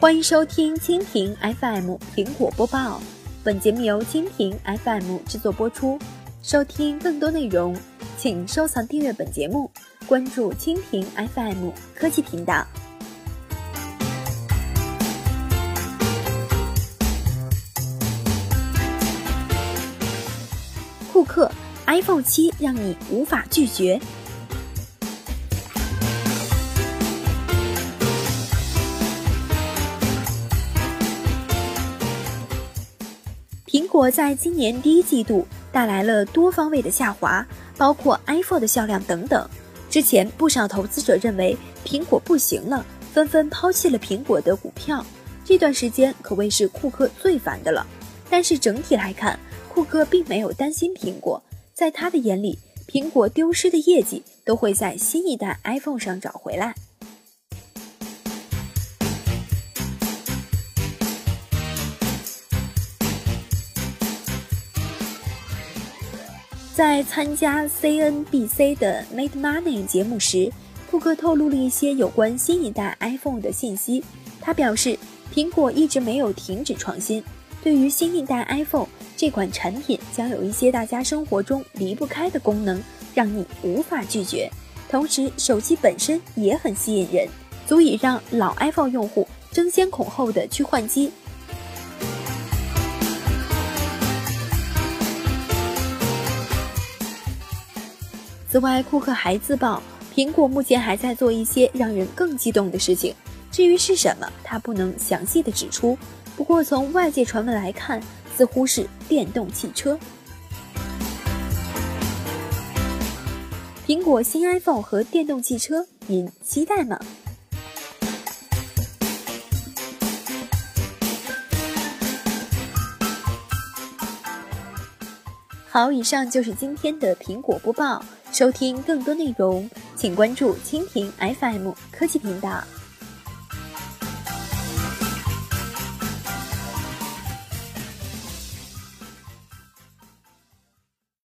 欢迎收听蜻蜓 FM 苹果播报，本节目由蜻蜓 FM 制作播出。收听更多内容，请收藏订阅本节目，关注蜻蜓 FM 科技频道。库克 iPhone 七让你无法拒绝。果在今年第一季度带来了多方位的下滑，包括 iPhone 的销量等等。之前不少投资者认为苹果不行了，纷纷抛弃了苹果的股票。这段时间可谓是库克最烦的了。但是整体来看，库克并没有担心苹果，在他的眼里，苹果丢失的业绩都会在新一代 iPhone 上找回来。在参加 CNBC 的 Made Money 节目时，库克透露了一些有关新一代 iPhone 的信息。他表示，苹果一直没有停止创新。对于新一代 iPhone 这款产品，将有一些大家生活中离不开的功能，让你无法拒绝。同时，手机本身也很吸引人，足以让老 iPhone 用户争先恐后的去换机。此外，库克还自曝，苹果目前还在做一些让人更激动的事情。至于是什么，他不能详细的指出。不过，从外界传闻来看，似乎是电动汽车。苹果新 iPhone 和电动汽车，您期待吗？好，以上就是今天的苹果播报。收听更多内容，请关注蜻蜓 FM 科技频道。